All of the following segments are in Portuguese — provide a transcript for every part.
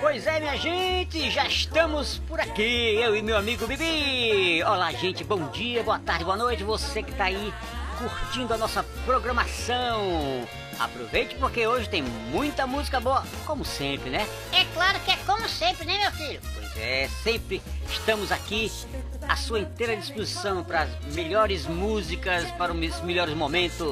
Pois é, minha gente, já estamos por aqui, eu e meu amigo Bibi. Olá, gente, bom dia, boa tarde, boa noite, você que tá aí curtindo a nossa programação. Aproveite porque hoje tem muita música boa, como sempre, né? É claro que é como sempre, né, meu filho? Pois é, sempre estamos aqui à sua inteira disposição para as melhores músicas, para os melhores momentos.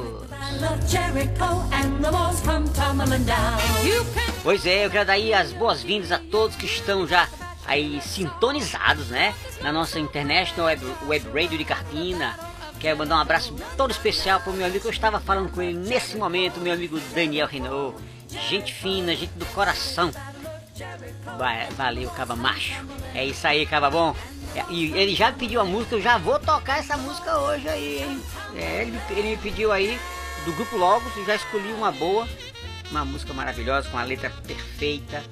Pois é, eu quero dar aí as boas-vindas a todos que estão já aí sintonizados, né? Na nossa International Web, Web Radio de Carpina. Quero mandar um abraço todo especial pro meu amigo, eu estava falando com ele nesse momento, meu amigo Daniel Renault. Gente fina, gente do coração. Va- Valeu, caba macho. É isso aí, caba bom. É, E ele já pediu a música, eu já vou tocar essa música hoje aí, hein? É, ele, me- ele me pediu aí do grupo Logos, eu já escolhi uma boa, uma música maravilhosa, com a letra perfeita,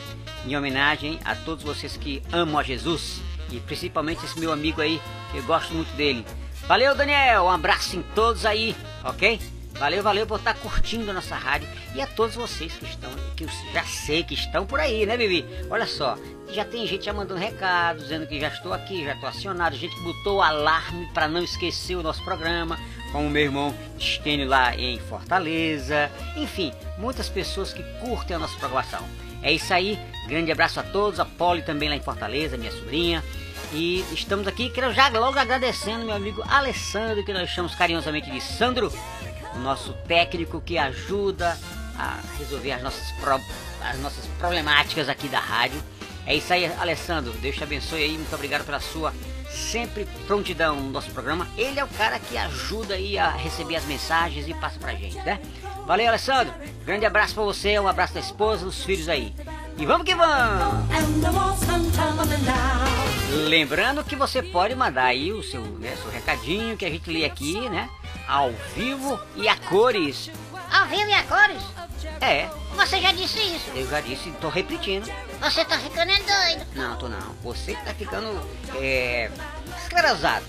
em homenagem a todos vocês que amam a Jesus e principalmente esse meu amigo aí, que eu gosto muito dele. Valeu, Daniel, um abraço em todos aí, ok? Valeu, valeu por estar curtindo a nossa rádio e a todos vocês que estão, que eu já sei que estão por aí, né, Bibi? Olha só, já tem gente já mandando recado, dizendo que já estou aqui, já estou acionado, gente que botou o alarme para não esquecer o nosso programa, como o meu irmão Stênio lá em Fortaleza, enfim, muitas pessoas que curtem a nossa programação. É isso aí, grande abraço a todos, a Polly também lá em Fortaleza, minha sobrinha. E estamos aqui, quero já logo agradecendo meu amigo Alessandro, que nós chamamos carinhosamente de Sandro, o nosso técnico que ajuda a resolver as nossas, pro- as nossas problemáticas aqui da rádio. É isso aí, Alessandro. Deus te abençoe aí. Muito obrigado pela sua sempre prontidão no nosso programa. Ele é o cara que ajuda aí a receber as mensagens e passa pra gente, né? Valeu, Alessandro. Grande abraço pra você, um abraço da esposa, dos filhos aí. E vamos que vamos! Lembrando que você pode mandar aí o seu, né, seu recadinho que a gente lê aqui, né? Ao vivo e a cores. Ao vivo e a cores? É, Você já disse isso. eu já disse, tô repetindo. Você tá ficando é doido. Não, tô não. Você tá ficando é, esclerosado.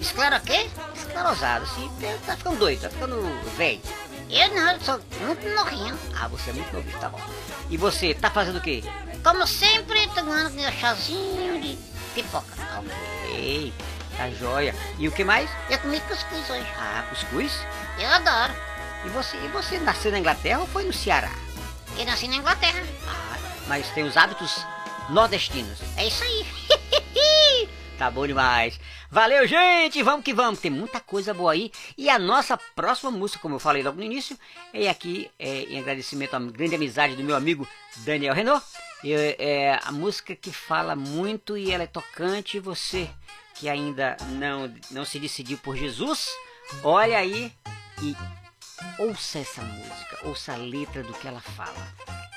Esclero o quê? Esclerosado, assim, tá ficando doido, tá ficando velho. Eu não, eu sou muito novinho. Ah, você é muito novo, tá bom. E você, tá fazendo o quê? Como sempre, tomando meu chazinho de pipoca. Ok, tá joia. E o que mais? Eu comi cuscuz hoje. Ah, cuscuz. Eu adoro. E você, e você nasceu na Inglaterra ou foi no Ceará? Eu nasci na Inglaterra. Ah, mas tem os hábitos nordestinos. É isso aí. Tá bom demais. Valeu, gente! Vamos que vamos. Tem muita coisa boa aí. E a nossa próxima música, como eu falei logo no início, é aqui é, em agradecimento à grande amizade do meu amigo Daniel Renault. É, é a música que fala muito e ela é tocante. E você que ainda não, não se decidiu por Jesus, olha aí e ouça essa música. Ouça a letra do que ela fala.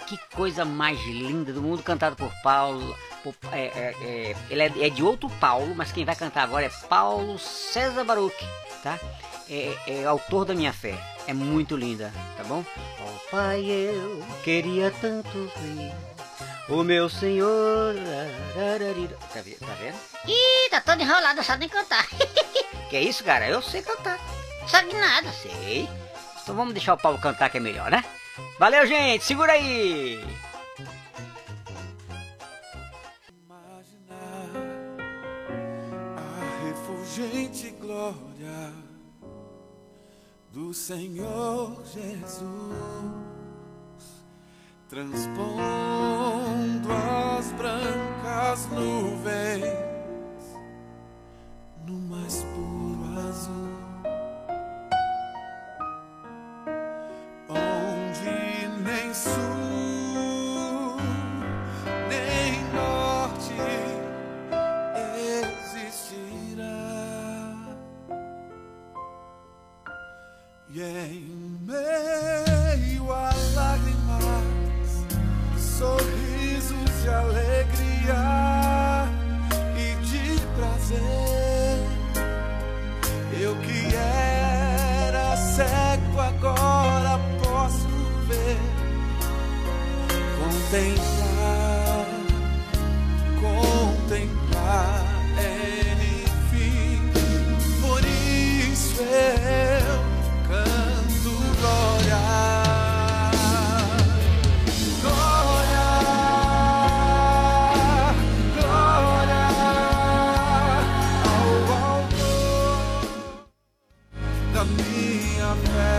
Que coisa mais linda do mundo, cantado por Paulo. por- é, é, é, ele é, é de outro Paulo, mas quem vai cantar agora é Paulo César Baruch, tá? É, é autor da minha fé. É muito linda, tá bom? Oh pai, eu queria tanto ver o meu Senhor. Tá vendo? Tá vendo? Ih, tá todo enrolado, não sabe nem cantar. Que é isso, cara? Eu sei cantar. sabe de nada. Sei. Então vamos deixar o Paulo cantar que é melhor, né? Valeu, gente. Segura aí. imaginar a refulgente glória do Senhor Jesus transpondo as brancas nuvens no mais puro azul. contemplar, contemplar, é, enfim. Por isso eu canto glória. glória, glória ao autor da minha fé.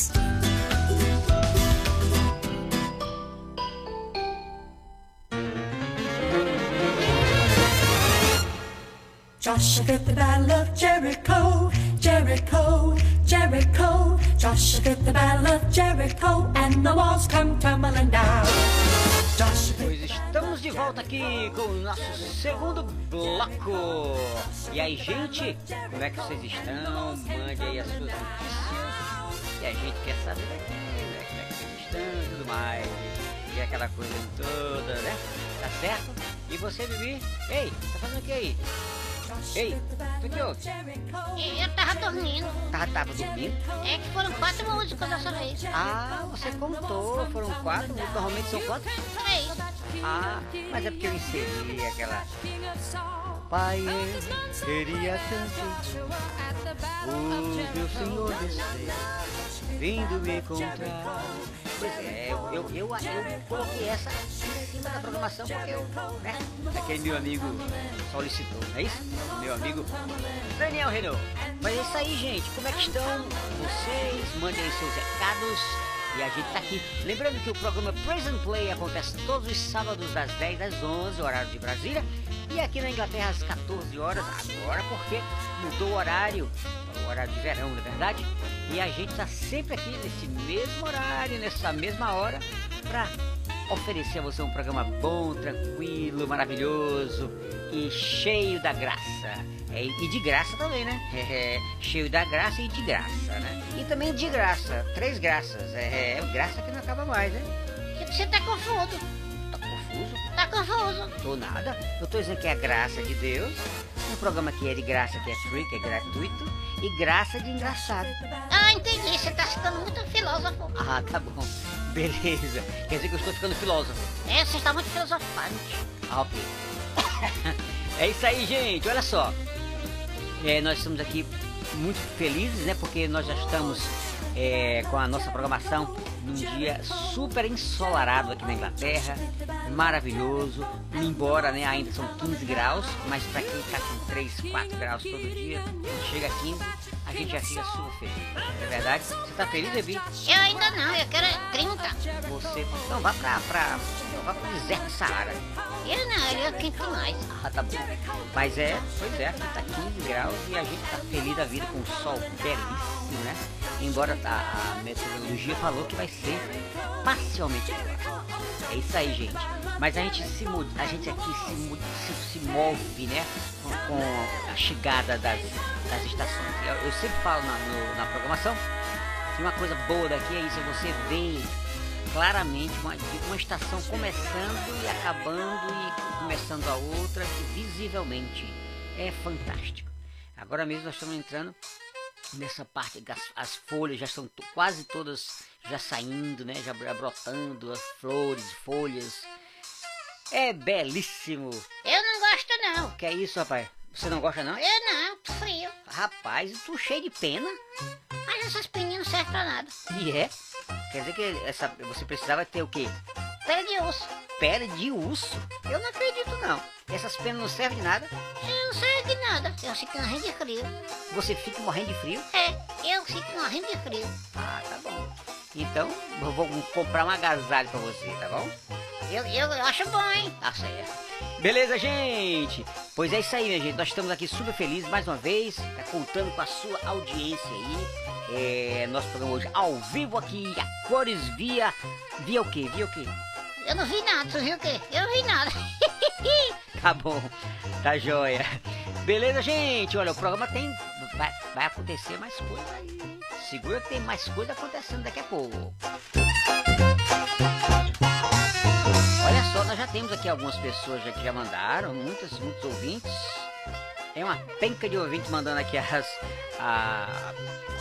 Joshua the battle of Jericho, Jericho, Jericho. Joshua the battle of Jericho, and the walls come tumbling down. Pois estamos de volta aqui com o nosso segundo bloco. E aí, gente, como é que vocês estão? Mande aí as suas notícias. E a gente quer saber né, como é que vocês estão e tudo mais. E aquela coisa toda, né? Tá certo? E você, Bibi? Ei, tá fazendo o que aí? Ei, tu que houve? Eu tava dormindo. Tava, tava dormindo? É que foram quatro músicas dessa vez. Ah, você contou, foram quatro, normalmente são quantos? Três. Ah, mas é porque eu inseri aquela. Pai, eu queria tanto o meu Senhor descer, vindo me encontrar. Pois é, eu, eu, eu, eu coloquei essa cima da programação porque eu, né? Aquele meu amigo solicitou, não é isso? Meu amigo Daniel Renault. Mas é isso aí, gente. Como é que estão vocês? Mandem aí seus recados. E a gente tá aqui. Lembrando que o programa Present Play acontece todos os sábados das 10 às 11, horário de Brasília. E aqui na Inglaterra às 14 horas, agora porque mudou o horário, o horário de verão, na verdade. E a gente tá sempre aqui nesse mesmo horário, nessa mesma hora, para oferecer a você um programa bom, tranquilo, maravilhoso e cheio da graça. É, e de graça também, né? É, é, cheio da graça e de graça, né? E também de graça, três graças. É, é graça que não acaba mais, né? Você tá confuso. Tá confuso? Tá confuso. Tô nada. Eu tô dizendo que é a graça de Deus. Um programa que é de graça, que é free, que é gratuito. e graça de engraçado. Ah, entendi. Você tá ficando muito filósofo. Ah, tá bom. Beleza. Quer dizer que eu estou ficando filósofo. É, você está muito filosofante. Ah, ok. é isso aí, gente. Olha só. É, nós estamos aqui muito felizes, né? Porque nós já estamos é, com a nossa programação num dia super ensolarado aqui na Inglaterra. Maravilhoso. Embora né, ainda são 15 graus, mas para quem está com 3, 4 graus todo dia, chega a 15, a gente já fica super feliz. Não é verdade? Você tá feliz, Ebi? Eu ainda não, eu quero é 30. Você. Então vá pra. pra então vá pro deserto do Saara. Eu não, ele é quente demais. Ah, tá bom. Mas é, pois é, aqui tá 15 graus e a gente tá feliz da vida com o sol belíssimo, né? Embora a, a meteorologia falou que vai ser parcialmente. É isso aí, gente. Mas a gente se mu- a gente aqui se, mu- se, se move, né? Com, com a chegada das, das estações. Eu, eu sempre falo na, no- na programação que uma coisa boa daqui é isso, é você ver claramente uma, uma estação começando e acabando e começando a outra visivelmente é fantástico. Agora mesmo nós estamos entrando nessa parte as, as folhas já to- quase todas já saindo, né? Já br- brotando as flores, folhas. É belíssimo. Eu não gosto não. Que é isso, rapaz? Você não gosta não? Eu não, tô frio. Rapaz, tu cheio de pena. Mas essas peninhas não servem pra nada. E é? Quer dizer que essa, você precisava ter o quê? Pele de osso. Pele de urso? Eu não acredito não. Essas penas não servem de nada. Eu não sei de nada. Eu fico morrendo de frio. Você fica morrendo de frio. É, eu fico morrendo de frio. Ah, tá bom. Então, eu vou comprar um agasalho pra você, tá bom? Eu, eu, eu acho bom, hein? Tá certo. Beleza, gente? Pois é isso aí, minha gente. Nós estamos aqui super felizes mais uma vez, tá contando com a sua audiência aí. É, nosso programa hoje ao vivo aqui, a cores via. Via o quê? Via o quê? Eu não vi nada, tu viu o quê? Eu não vi nada. Tá bom, tá joia. Beleza, gente? Olha, o programa tem. Vai, vai acontecer mais coisa aí. Segura que tem mais coisa acontecendo daqui a pouco. Olha só, nós já temos aqui algumas pessoas já que já mandaram, muitas, muitos ouvintes. É uma penca de ouvintes mandando aqui as. A,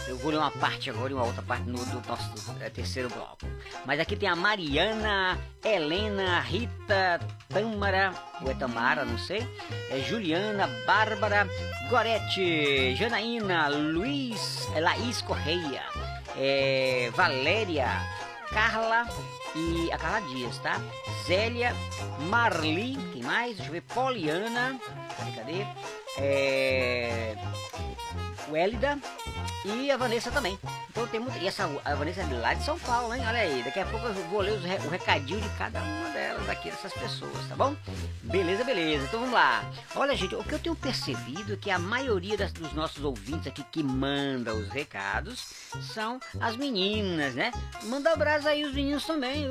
eu vou ler uma parte agora e uma outra parte no, do nosso eh, terceiro bloco. Mas aqui tem a Mariana, Helena, Rita, Tâmara, ou é Tamara, não sei. É Juliana, Bárbara, Gorete, Janaína, Luiz, é Laís Correia, é, Valéria, Carla e a Carla Dias, tá? Zélia, Marli, quem mais? Deixa eu ver, Poliana, cadê, cadê? É... Wélida e a Vanessa também. Então tem muito. E essa a Vanessa é de lá de São Paulo, hein? Olha aí, daqui a pouco eu vou ler re- o recadinho de cada uma delas aqui, dessas pessoas, tá bom? Beleza, beleza. Então vamos lá. Olha, gente, o que eu tenho percebido é que a maioria das- dos nossos ouvintes aqui que manda os recados são as meninas, né? Manda abraço aí os meninos também.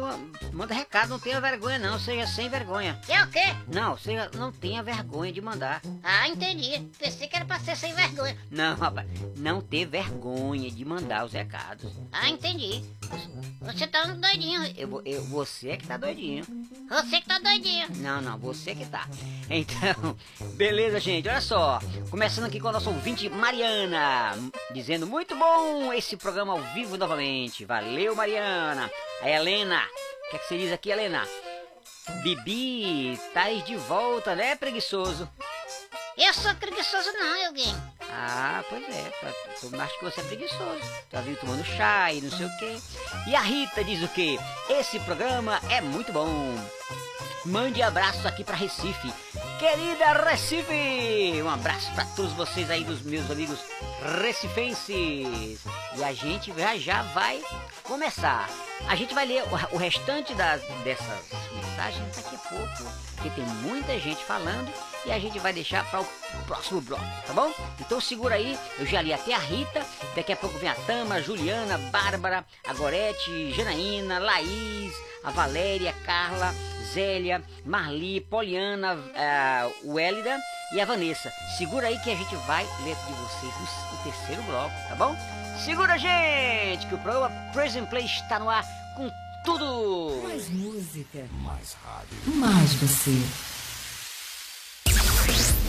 Manda recado, não tenha vergonha não, seja sem vergonha. É o quê? Não, seja, não tenha vergonha de mandar. Ah, entendi. Pensei que era pra ser sem vergonha. Não, rapaz, não ter vergonha de mandar os recados. Ah, entendi. Você tá doidinho. Eu, vou- eu, você é que tá doidinho. Você que tá doidinho. Não, não, você que tá. Então, beleza, gente. Olha só. Começando aqui com a nossa ouvinte Mariana, dizendo muito bom esse programa ao vivo novamente. Valeu, Mariana. A Helena, o que, é que você diz aqui, Helena? Bibi, tá aí de volta, né, preguiçoso? Eu sou preguiçoso não, alguém. Ah, pois é, tu acho que você é preguiçoso. Tá vindo tomando chá e não sei o quê. E a Rita diz o quê? Esse programa é muito bom. Mande abraços aqui pra Recife. Querida Recife! Um abraço pra todos vocês aí, dos meus amigos recifenses. E a gente já já vai começar. A gente vai ler o, o restante das, dessas mensagens daqui a pouco, porque tem muita gente falando e a gente vai deixar para o próximo bloco, tá bom? Então segura aí, eu já li até a Rita, daqui a pouco vem a Tama, a Juliana, a Bárbara, a Gorete, Janaína, Laís, a Valéria, Carla, Zélia, Marli, Poliana, a Wélida e a Vanessa. Segura aí que a gente vai ler de vocês no, no terceiro bloco, tá bom? Segura, gente, que o programa Present Play está no ar com tudo! Mais música, Mais rádio. mais você.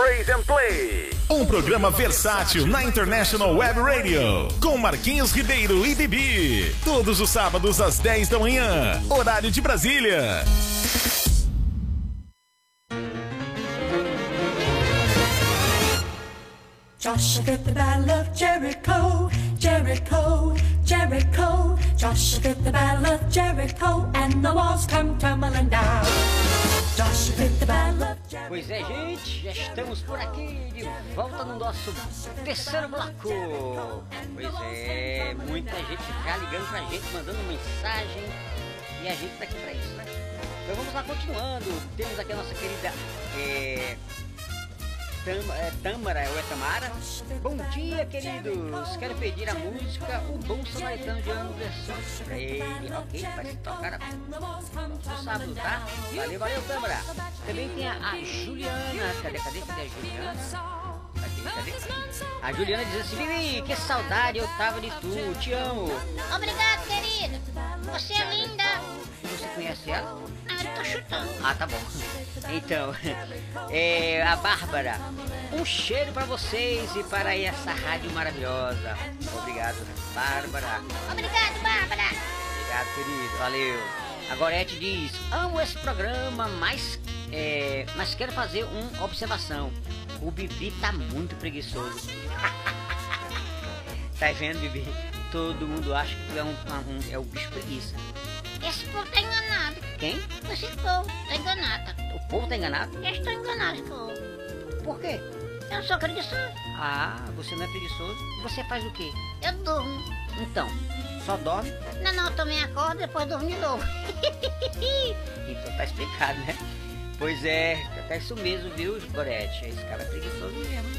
Praise and Play. Um programa versátil na International Web Radio. Com Marquinhos Ribeiro e Bibi. Todos os sábados às 10 da manhã. Horário de Brasília. Joshua the battle of Jericho, Jericho, Jericho. Joshua the battle of Jericho, and the walls come tumbling down. Joshua the battle of Jericho. Pois é, gente, já estamos por aqui de volta no nosso terceiro bloco. Pois é, muita gente já ligando pra gente, mandando mensagem e a gente tá aqui pra isso, né? Então vamos lá continuando. Temos aqui a nossa querida é, Tam, é, Tâmara, ou é Tamara? Bom dia, queridos! Quero pedir a música O Bom Samaritano de Ano versão pra ele. Ok, vai se tocar no sábado, tá? Valeu, valeu, Tâmara! Também tem a, a Juliana. Cadê, cadê, cadê a Juliana? A Juliana diz assim: Bibi, que saudade eu tava de tu, te amo. Obrigado, querido. Você é linda. Conhece ela? Ah, eu tô chutando. Ah, tá bom. Então, é, a Bárbara, um cheiro pra vocês e para essa rádio maravilhosa. Obrigado, Bárbara. Obrigado, Bárbara. Obrigado, querido. Valeu. A Gorete diz: Amo esse programa, mas, é, mas quero fazer uma observação. O Bibi tá muito preguiçoso. tá vendo, Bibi? Todo mundo acha que tu é um, um- é o bicho preguiça. Esse povo tá. Quem? Esse povo tá enganado. O povo tá enganado? Eles estão enganados, povo. Por quê? Eu sou preguiçoso. Ah, você não é preguiçoso? Você faz o quê? Eu durmo. Então, só dorme? Não, não, eu também acordo e depois durmo de novo. Então tá explicado, né? Pois é, é isso mesmo, viu, Gorete? Esse cara é preguiçoso mesmo.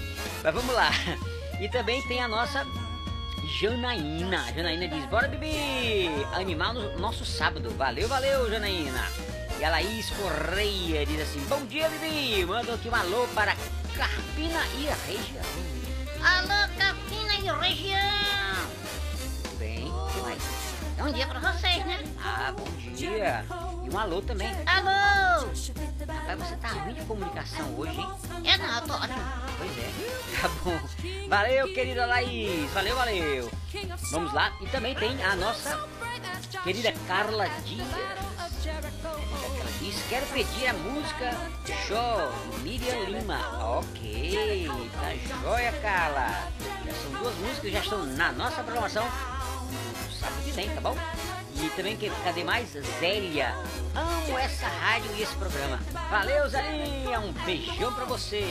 Mas vamos lá. E também tem a nossa Janaína. Janaína diz: Bora, Bibi! Animar no nosso sábado. Valeu, valeu, Janaína. E a Laís Correia diz assim: Bom dia, Bibi! Manda aqui um alô para Carpina e a região. Alô, Capina e região. Bom dia pra vocês, né? Ah, bom dia. E um alô também. Alô! Rapaz, você tá ruim de comunicação hoje, hein? Eu não, eu tô ótimo. Pois é, tá bom. Valeu, querida Laís. Valeu, valeu. Vamos lá. E também tem a nossa querida Carla Dias. Ela diz, quero pedir a música Jó, Miriam Lima. Ok, tá joia, Carla. Já são duas músicas que já estão na nossa programação no sábado que vem, tá bom? E também, que- cadê mais? Zélia. Amo essa rádio e esse programa. Valeu, Zélia. Um beijão pra você.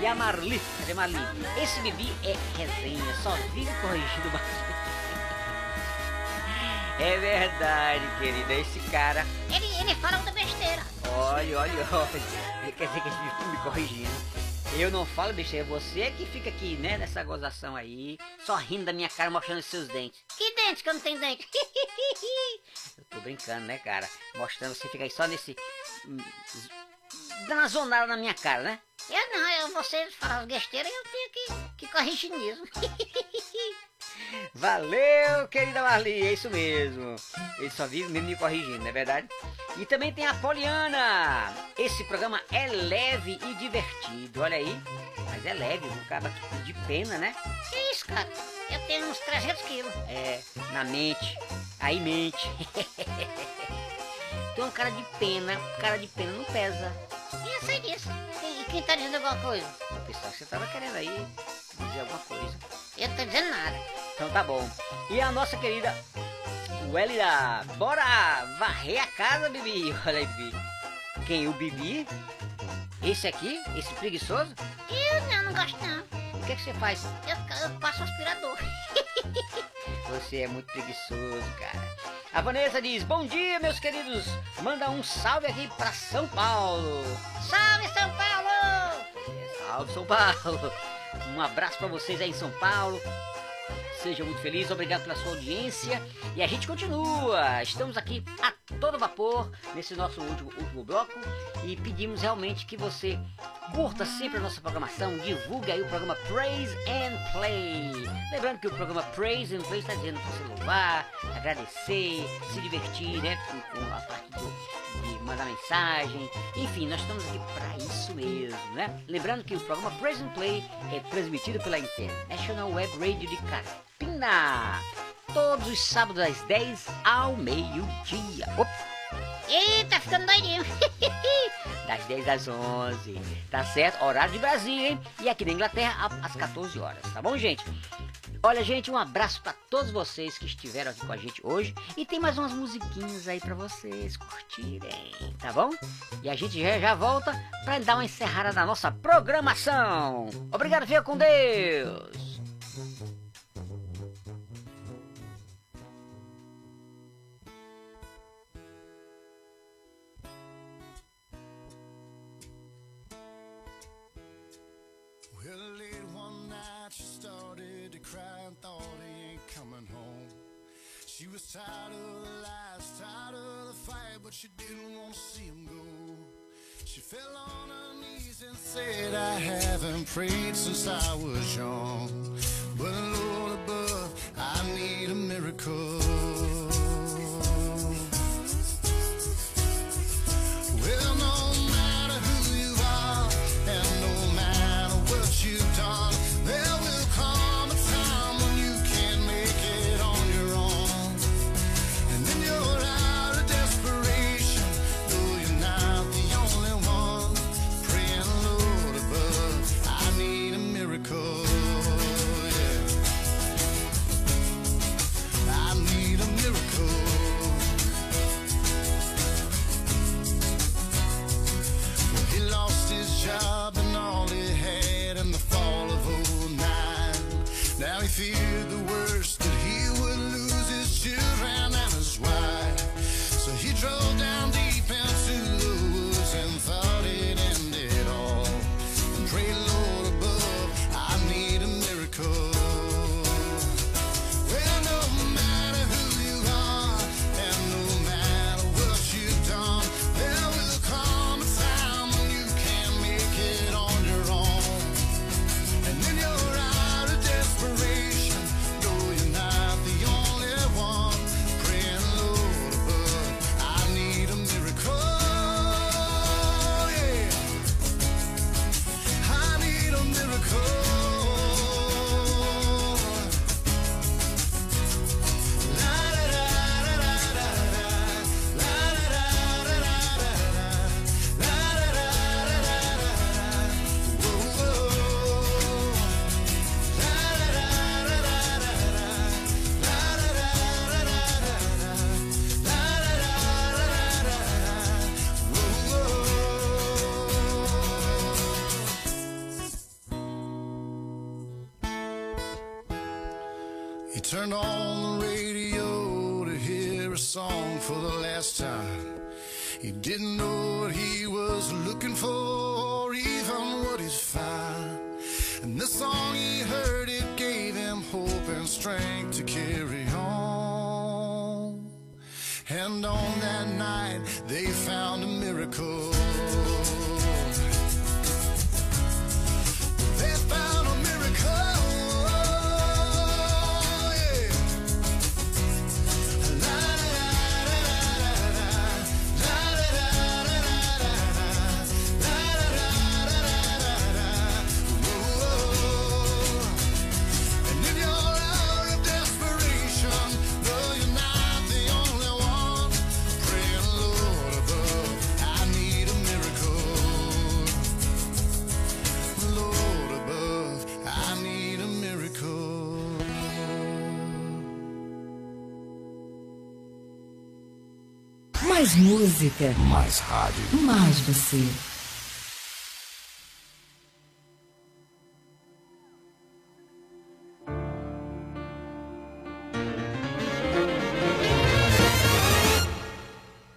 E a Marli. Cadê Marli? Esse bebê é resenha, só vive corrigindo Marli. É verdade, querida. Esse cara Ele, ele fala muita besteira. Olha, olha, olha. Quer dizer que ele me corrigindo. Eu não falo você é que fica aqui, né, nessa gozação aí, só rindo da minha cara, mostrando os seus dentes. Que dente que eu não tenho dente? Eu tô brincando, né, cara? Mostrando, você fica aí só nesse. hum, Dando uma zonada na minha cara, né? Eu não, eu, vocês falam besteira e eu tenho que, que corrigir mesmo. Valeu, querida Marli, é isso mesmo. Ele só vive mesmo me corrigindo, não é verdade? E também tem a Poliana. Esse programa é leve e divertido, olha aí. Mas é leve, um cara de pena, né? que isso, cara? Eu tenho uns 300 quilos. É, na mente. Aí mente. Tem um cara de pena, cara de pena não pesa. E eu sei disso. E quem tá dizendo alguma coisa? Pessoal, você tava querendo aí dizer alguma coisa. Eu tô dizendo nada. Então tá bom. E a nossa querida Welida, bora varrer a casa, Bibi. Olha aí, Bibi. Quem? O Bibi? Esse aqui? Esse preguiçoso? Eu não, não gosto não. O que, é que você faz? Eu, eu passo aspirador. Você é muito preguiçoso, cara. A Vanessa diz: Bom dia, meus queridos. Manda um salve aqui pra São Paulo. Salve, São Paulo! Salve, São Paulo. Um abraço pra vocês aí em São Paulo. Seja muito feliz, obrigado pela sua audiência. E a gente continua. Estamos aqui a todo vapor nesse nosso último, último bloco. E pedimos realmente que você curta sempre a nossa programação, divulgue aí o programa Praise and Play. Lembrando que o programa Praise and Play está dizendo para você louvar, agradecer, se divertir, né? Com, com a parte do, de mandar mensagem. Enfim, nós estamos aqui para isso mesmo, né? Lembrando que o programa Praise and Play é transmitido pela International Web Radio de Carpina. Todos os sábados às 10 ao meio-dia. Tá ficando doidinho. das 10 às 11, tá certo? Horário de Brasília, hein? E aqui na Inglaterra às 14 horas, tá bom, gente? Olha, gente, um abraço pra todos vocês que estiveram aqui com a gente hoje e tem mais umas musiquinhas aí pra vocês curtirem, tá bom? E a gente já, já volta pra dar uma encerrada na nossa programação. Obrigado, fica com Deus. I was young. Mais música, Mais rádio. mais você.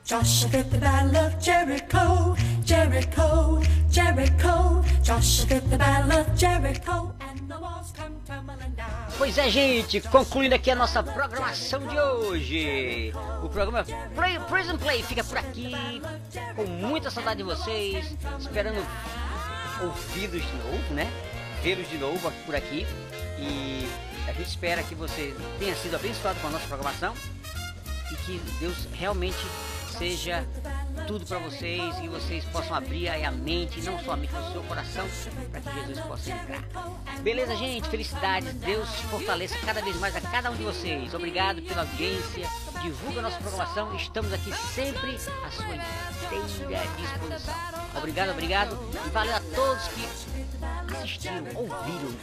Joshua fit the battle of Jericho, Jericho, Jericho. Joshua fit the battle of Jericho, Pois é, gente, concluindo aqui a nossa programação de hoje. O programa Play, Prison Play fica por aqui, com muita saudade de vocês, esperando ouvi-los de novo, né? Vê-los de novo por aqui. E a gente espera que você tenha sido abençoado com a nossa programação e que Deus realmente seja tudo para vocês e vocês possam abrir aí a mente, não somente o seu coração, para que Jesus possa entrar. Beleza, gente? Felicidades. Deus fortaleça cada vez mais a cada um de vocês. Obrigado pela audiência. Divulga a nossa programação. Estamos aqui sempre à sua inteira disposição. Obrigado, obrigado. E valeu a todos que assistiram, ouviram.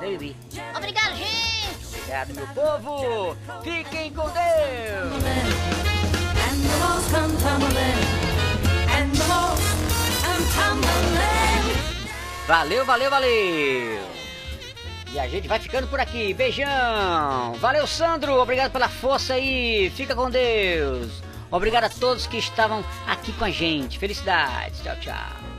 Baby. Obrigado, gente! Obrigado, meu povo. Fiquem com Deus. Valeu, valeu, valeu! E a gente vai ficando por aqui. Beijão! Valeu, Sandro! Obrigado pela força aí! Fica com Deus! Obrigado a todos que estavam aqui com a gente. Felicidades! Tchau, tchau!